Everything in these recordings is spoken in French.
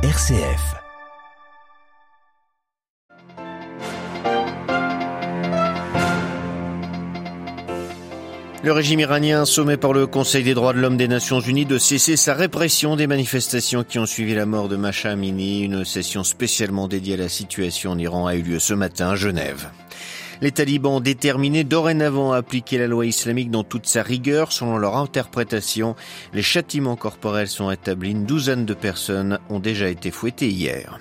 RCF. Le régime iranien sommé par le Conseil des droits de l'homme des Nations Unies de cesser sa répression des manifestations qui ont suivi la mort de Masha Amini. Une session spécialement dédiée à la situation en Iran a eu lieu ce matin à Genève. Les talibans déterminés dorénavant à appliquer la loi islamique dans toute sa rigueur selon leur interprétation. Les châtiments corporels sont établis. Une douzaine de personnes ont déjà été fouettées hier.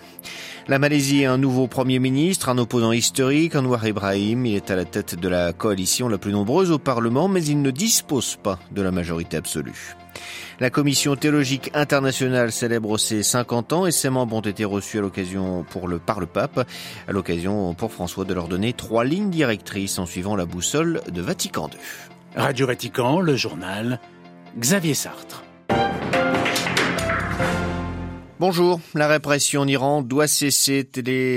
La Malaisie a un nouveau Premier ministre, un opposant historique, Anwar Ibrahim. Il est à la tête de la coalition la plus nombreuse au Parlement, mais il ne dispose pas de la majorité absolue. La Commission théologique internationale célèbre ses 50 ans et ses membres ont été reçus à l'occasion pour le, par le pape, à l'occasion pour François de leur donner trois lignes directrices en suivant la boussole de Vatican II. Radio Vatican, le journal, Xavier Sartre. Bonjour, la répression en Iran doit cesser.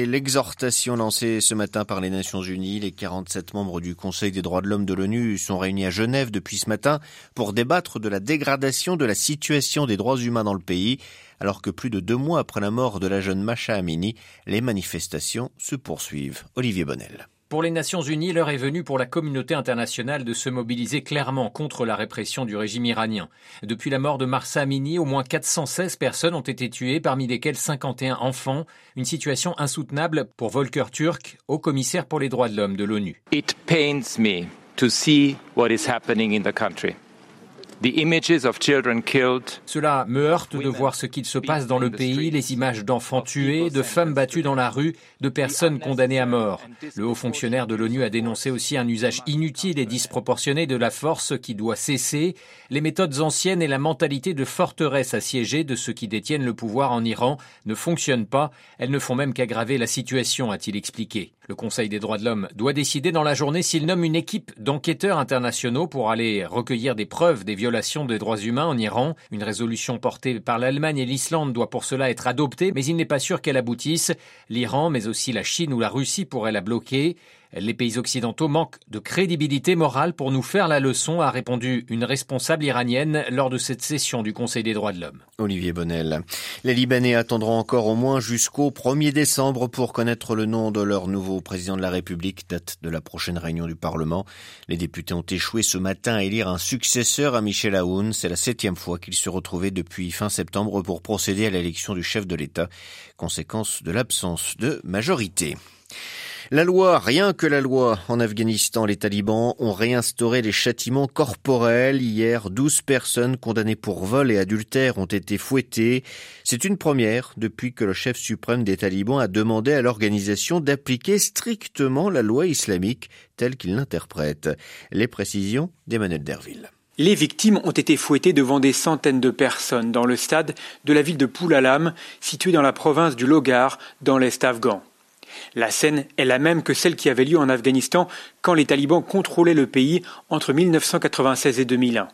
L'exhortation lancée ce matin par les Nations Unies. Les 47 membres du Conseil des droits de l'homme de l'ONU sont réunis à Genève depuis ce matin pour débattre de la dégradation de la situation des droits humains dans le pays. Alors que plus de deux mois après la mort de la jeune Masha Amini, les manifestations se poursuivent. Olivier Bonnel. Pour les Nations Unies, l'heure est venue pour la communauté internationale de se mobiliser clairement contre la répression du régime iranien. Depuis la mort de Marsa Amini, au moins 416 personnes ont été tuées, parmi lesquelles 51 enfants. Une situation insoutenable pour Volker Turk, haut commissaire pour les droits de l'homme de l'ONU. Cela me heurte de voir ce qu'il se passe dans le pays, les images d'enfants tués, de femmes battues dans la rue, de personnes condamnées à mort. Le haut fonctionnaire de l'ONU a dénoncé aussi un usage inutile et disproportionné de la force qui doit cesser, les méthodes anciennes et la mentalité de forteresse assiégée de ceux qui détiennent le pouvoir en Iran ne fonctionnent pas, elles ne font même qu'aggraver la situation, a-t-il expliqué. Le Conseil des droits de l'homme doit décider dans la journée s'il nomme une équipe d'enquêteurs internationaux pour aller recueillir des preuves des violations des droits humains en Iran. Une résolution portée par l'Allemagne et l'Islande doit pour cela être adoptée, mais il n'est pas sûr qu'elle aboutisse. L'Iran, mais aussi la Chine ou la Russie pourraient la bloquer. Les pays occidentaux manquent de crédibilité morale pour nous faire la leçon, a répondu une responsable iranienne lors de cette session du Conseil des droits de l'homme. Olivier Bonnel. Les Libanais attendront encore au moins jusqu'au 1er décembre pour connaître le nom de leur nouveau président de la République, date de la prochaine réunion du Parlement. Les députés ont échoué ce matin à élire un successeur à Michel Aoun. C'est la septième fois qu'ils se retrouvaient depuis fin septembre pour procéder à l'élection du chef de l'État, conséquence de l'absence de majorité. La loi, rien que la loi. En Afghanistan, les talibans ont réinstauré les châtiments corporels. Hier, 12 personnes condamnées pour vol et adultère ont été fouettées. C'est une première depuis que le chef suprême des talibans a demandé à l'organisation d'appliquer strictement la loi islamique telle qu'il l'interprète. Les précisions d'Emmanuel Derville. Les victimes ont été fouettées devant des centaines de personnes dans le stade de la ville de Poulalam, située dans la province du Logar, dans l'est afghan. La scène est la même que celle qui avait lieu en Afghanistan quand les talibans contrôlaient le pays entre 1996 et 2001.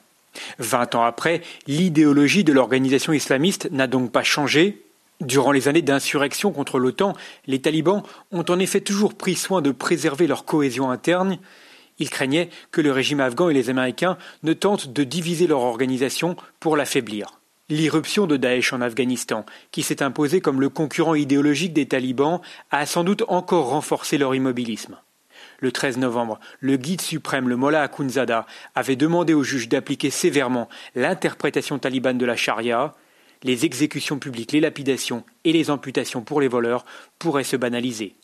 Vingt ans après, l'idéologie de l'organisation islamiste n'a donc pas changé. Durant les années d'insurrection contre l'OTAN, les talibans ont en effet toujours pris soin de préserver leur cohésion interne. Ils craignaient que le régime afghan et les Américains ne tentent de diviser leur organisation pour l'affaiblir. L'irruption de Daesh en Afghanistan, qui s'est imposé comme le concurrent idéologique des talibans, a sans doute encore renforcé leur immobilisme. Le 13 novembre, le guide suprême, le Mollah Akhundzada, avait demandé aux juges d'appliquer sévèrement l'interprétation talibane de la charia. Les exécutions publiques, les lapidations et les amputations pour les voleurs pourraient se banaliser.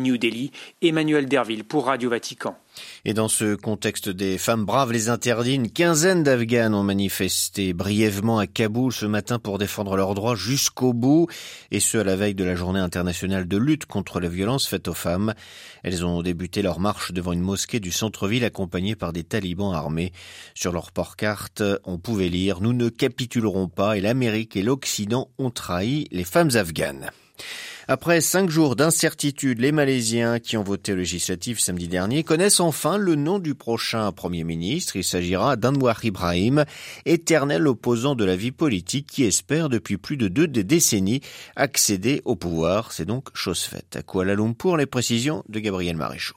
New Delhi, Emmanuel Derville pour Radio Vatican. Et dans ce contexte des femmes braves les interdits, une quinzaine d'Afghanes ont manifesté brièvement à Kaboul ce matin pour défendre leurs droits jusqu'au bout, et ce à la veille de la journée internationale de lutte contre la violence faite aux femmes. Elles ont débuté leur marche devant une mosquée du centre-ville accompagnée par des talibans armés. Sur leur port-carte, on pouvait lire « Nous ne capitulerons pas et l'Amérique et l'Occident ont trahi les femmes afghanes ». Après cinq jours d'incertitude, les Malaisiens qui ont voté législatif samedi dernier connaissent enfin le nom du prochain Premier ministre. Il s'agira d'Anwar Ibrahim, éternel opposant de la vie politique qui espère depuis plus de deux décennies accéder au pouvoir. C'est donc chose faite. À Kuala Lumpur, les précisions de Gabriel Maréchaux.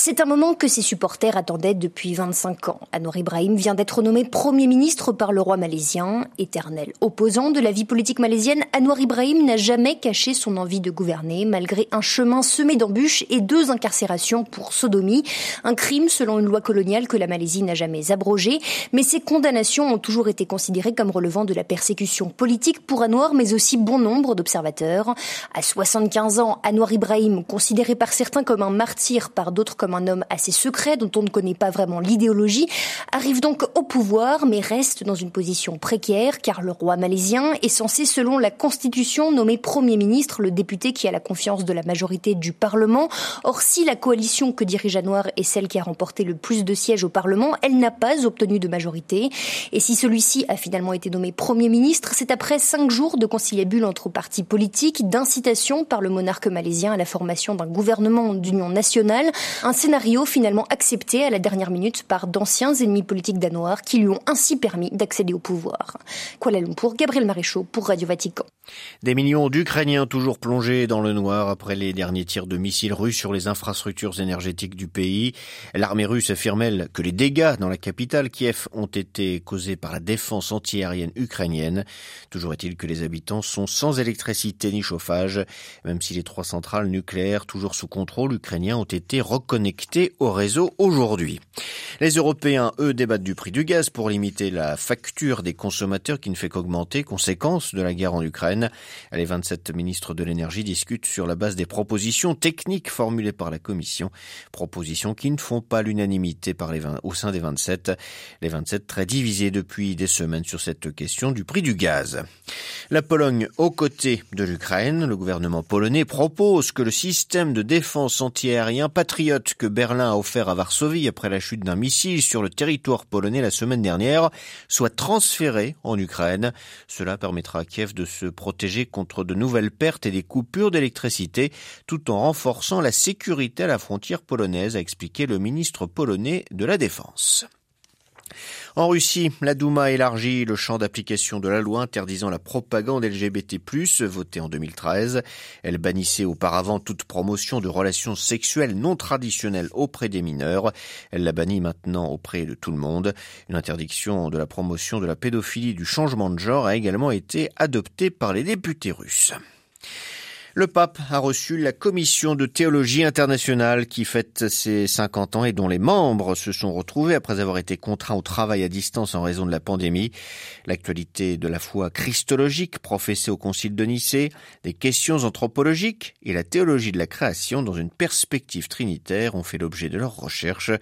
C'est un moment que ses supporters attendaient depuis 25 ans. Anwar Ibrahim vient d'être nommé Premier ministre par le roi malaisien. Éternel opposant de la vie politique malaisienne, Anwar Ibrahim n'a jamais caché son envie de gouverner, malgré un chemin semé d'embûches et deux incarcérations pour sodomie. Un crime selon une loi coloniale que la Malaisie n'a jamais abrogé. Mais ces condamnations ont toujours été considérées comme relevant de la persécution politique pour Anwar, mais aussi bon nombre d'observateurs. À 75 ans, Anwar Ibrahim, considéré par certains comme un martyr, par d'autres comme un homme assez secret dont on ne connaît pas vraiment l'idéologie, arrive donc au pouvoir mais reste dans une position précaire car le roi malaisien est censé selon la constitution nommer premier ministre le député qui a la confiance de la majorité du Parlement. Or si la coalition que dirige Anwar est celle qui a remporté le plus de sièges au Parlement, elle n'a pas obtenu de majorité. Et si celui-ci a finalement été nommé Premier ministre, c'est après cinq jours de conciliabule entre partis politiques, d'incitation par le monarque malaisien à la formation d'un gouvernement d'union nationale, un scénario finalement accepté à la dernière minute par d'anciens ennemis politiques danois qui lui ont ainsi permis d'accéder au pouvoir. Kuala Lumpur, Gabriel Maréchaux pour Radio Vatican. Des millions d'Ukrainiens toujours plongés dans le noir après les derniers tirs de missiles russes sur les infrastructures énergétiques du pays. L'armée russe affirme, que les dégâts dans la capitale Kiev ont été causés par la défense antiaérienne ukrainienne. Toujours est-il que les habitants sont sans électricité ni chauffage, même si les trois centrales nucléaires toujours sous contrôle ukrainien ont été reconnectées au réseau aujourd'hui. Les Européens, eux, débattent du prix du gaz pour limiter la facture des consommateurs qui ne fait qu'augmenter, conséquence de la guerre en Ukraine. Les 27 ministres de l'énergie discutent sur la base des propositions techniques formulées par la Commission, propositions qui ne font pas l'unanimité par les 20, au sein des 27. Les 27 très divisés depuis des semaines sur cette question du prix du gaz. La Pologne aux côtés de l'Ukraine, le gouvernement polonais propose que le système de défense antiaérien que Berlin a offert à Varsovie après la chute d'un missile sur le territoire polonais la semaine dernière soit transféré en Ukraine. Cela permettra à Kiev de se protéger contre de nouvelles pertes et des coupures d'électricité tout en renforçant la sécurité à la frontière polonaise, a expliqué le ministre polonais de la Défense. En Russie, la Douma élargit le champ d'application de la loi interdisant la propagande LGBT+, votée en 2013. Elle bannissait auparavant toute promotion de relations sexuelles non traditionnelles auprès des mineurs. Elle la bannit maintenant auprès de tout le monde. Une interdiction de la promotion de la pédophilie du changement de genre a également été adoptée par les députés russes. Le pape a reçu la commission de théologie internationale qui fête ses 50 ans et dont les membres se sont retrouvés après avoir été contraints au travail à distance en raison de la pandémie. L'actualité de la foi christologique professée au concile de Nicée, des questions anthropologiques et la théologie de la création dans une perspective trinitaire ont fait l'objet de leurs recherches.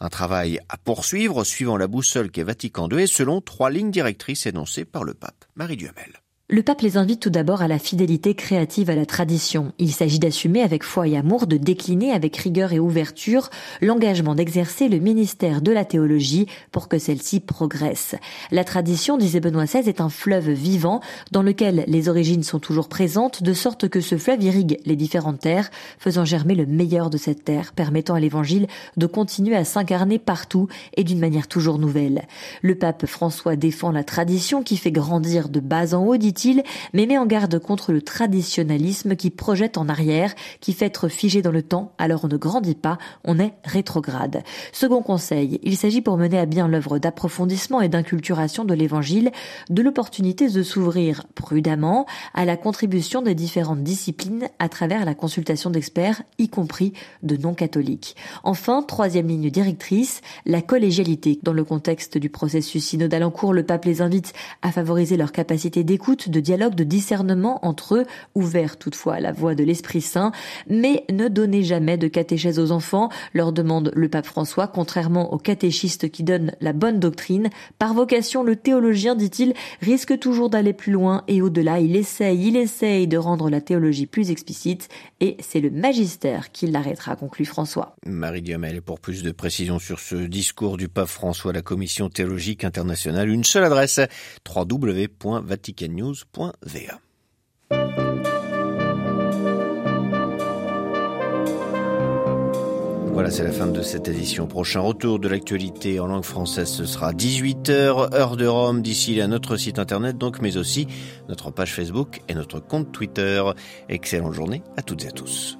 Un travail à poursuivre suivant la boussole qu'est Vatican II et selon trois lignes directrices énoncées par le pape. Marie Duhamel. Le pape les invite tout d'abord à la fidélité créative à la tradition. Il s'agit d'assumer avec foi et amour, de décliner avec rigueur et ouverture l'engagement d'exercer le ministère de la théologie pour que celle-ci progresse. La tradition, disait Benoît XVI, est un fleuve vivant dans lequel les origines sont toujours présentes, de sorte que ce fleuve irrigue les différentes terres, faisant germer le meilleur de cette terre, permettant à l'évangile de continuer à s'incarner partout et d'une manière toujours nouvelle. Le pape François défend la tradition qui fait grandir de bas en haut, dit-il, mais met en garde contre le traditionnalisme qui projette en arrière, qui fait être figé dans le temps, alors on ne grandit pas, on est rétrograde. Second conseil, il s'agit pour mener à bien l'œuvre d'approfondissement et d'inculturation de l'évangile, de l'opportunité de s'ouvrir prudemment à la contribution des différentes disciplines à travers la consultation d'experts, y compris de non-catholiques. Enfin, troisième ligne directrice, la collégialité. Dans le contexte du processus synodal en cours, le pape les invite à favoriser leur capacité d'écoute, de dialogue, de discernement entre eux, ouvert toutefois à la voix de l'Esprit Saint, mais ne donnez jamais de catéchèse aux enfants, leur demande le pape François, contrairement aux catéchistes qui donnent la bonne doctrine. Par vocation, le théologien, dit-il, risque toujours d'aller plus loin et au-delà, il essaye, il essaye de rendre la théologie plus explicite et c'est le magistère qui l'arrêtera, conclut François. Marie Duhamel, pour plus de précisions sur ce discours du pape François, la Commission théologique internationale, une seule adresse, Voilà, c'est la fin de cette édition. Prochain retour de l'actualité en langue française, ce sera 18h, heure de Rome, d'ici là notre site internet donc, mais aussi notre page Facebook et notre compte Twitter. Excellente journée à toutes et à tous.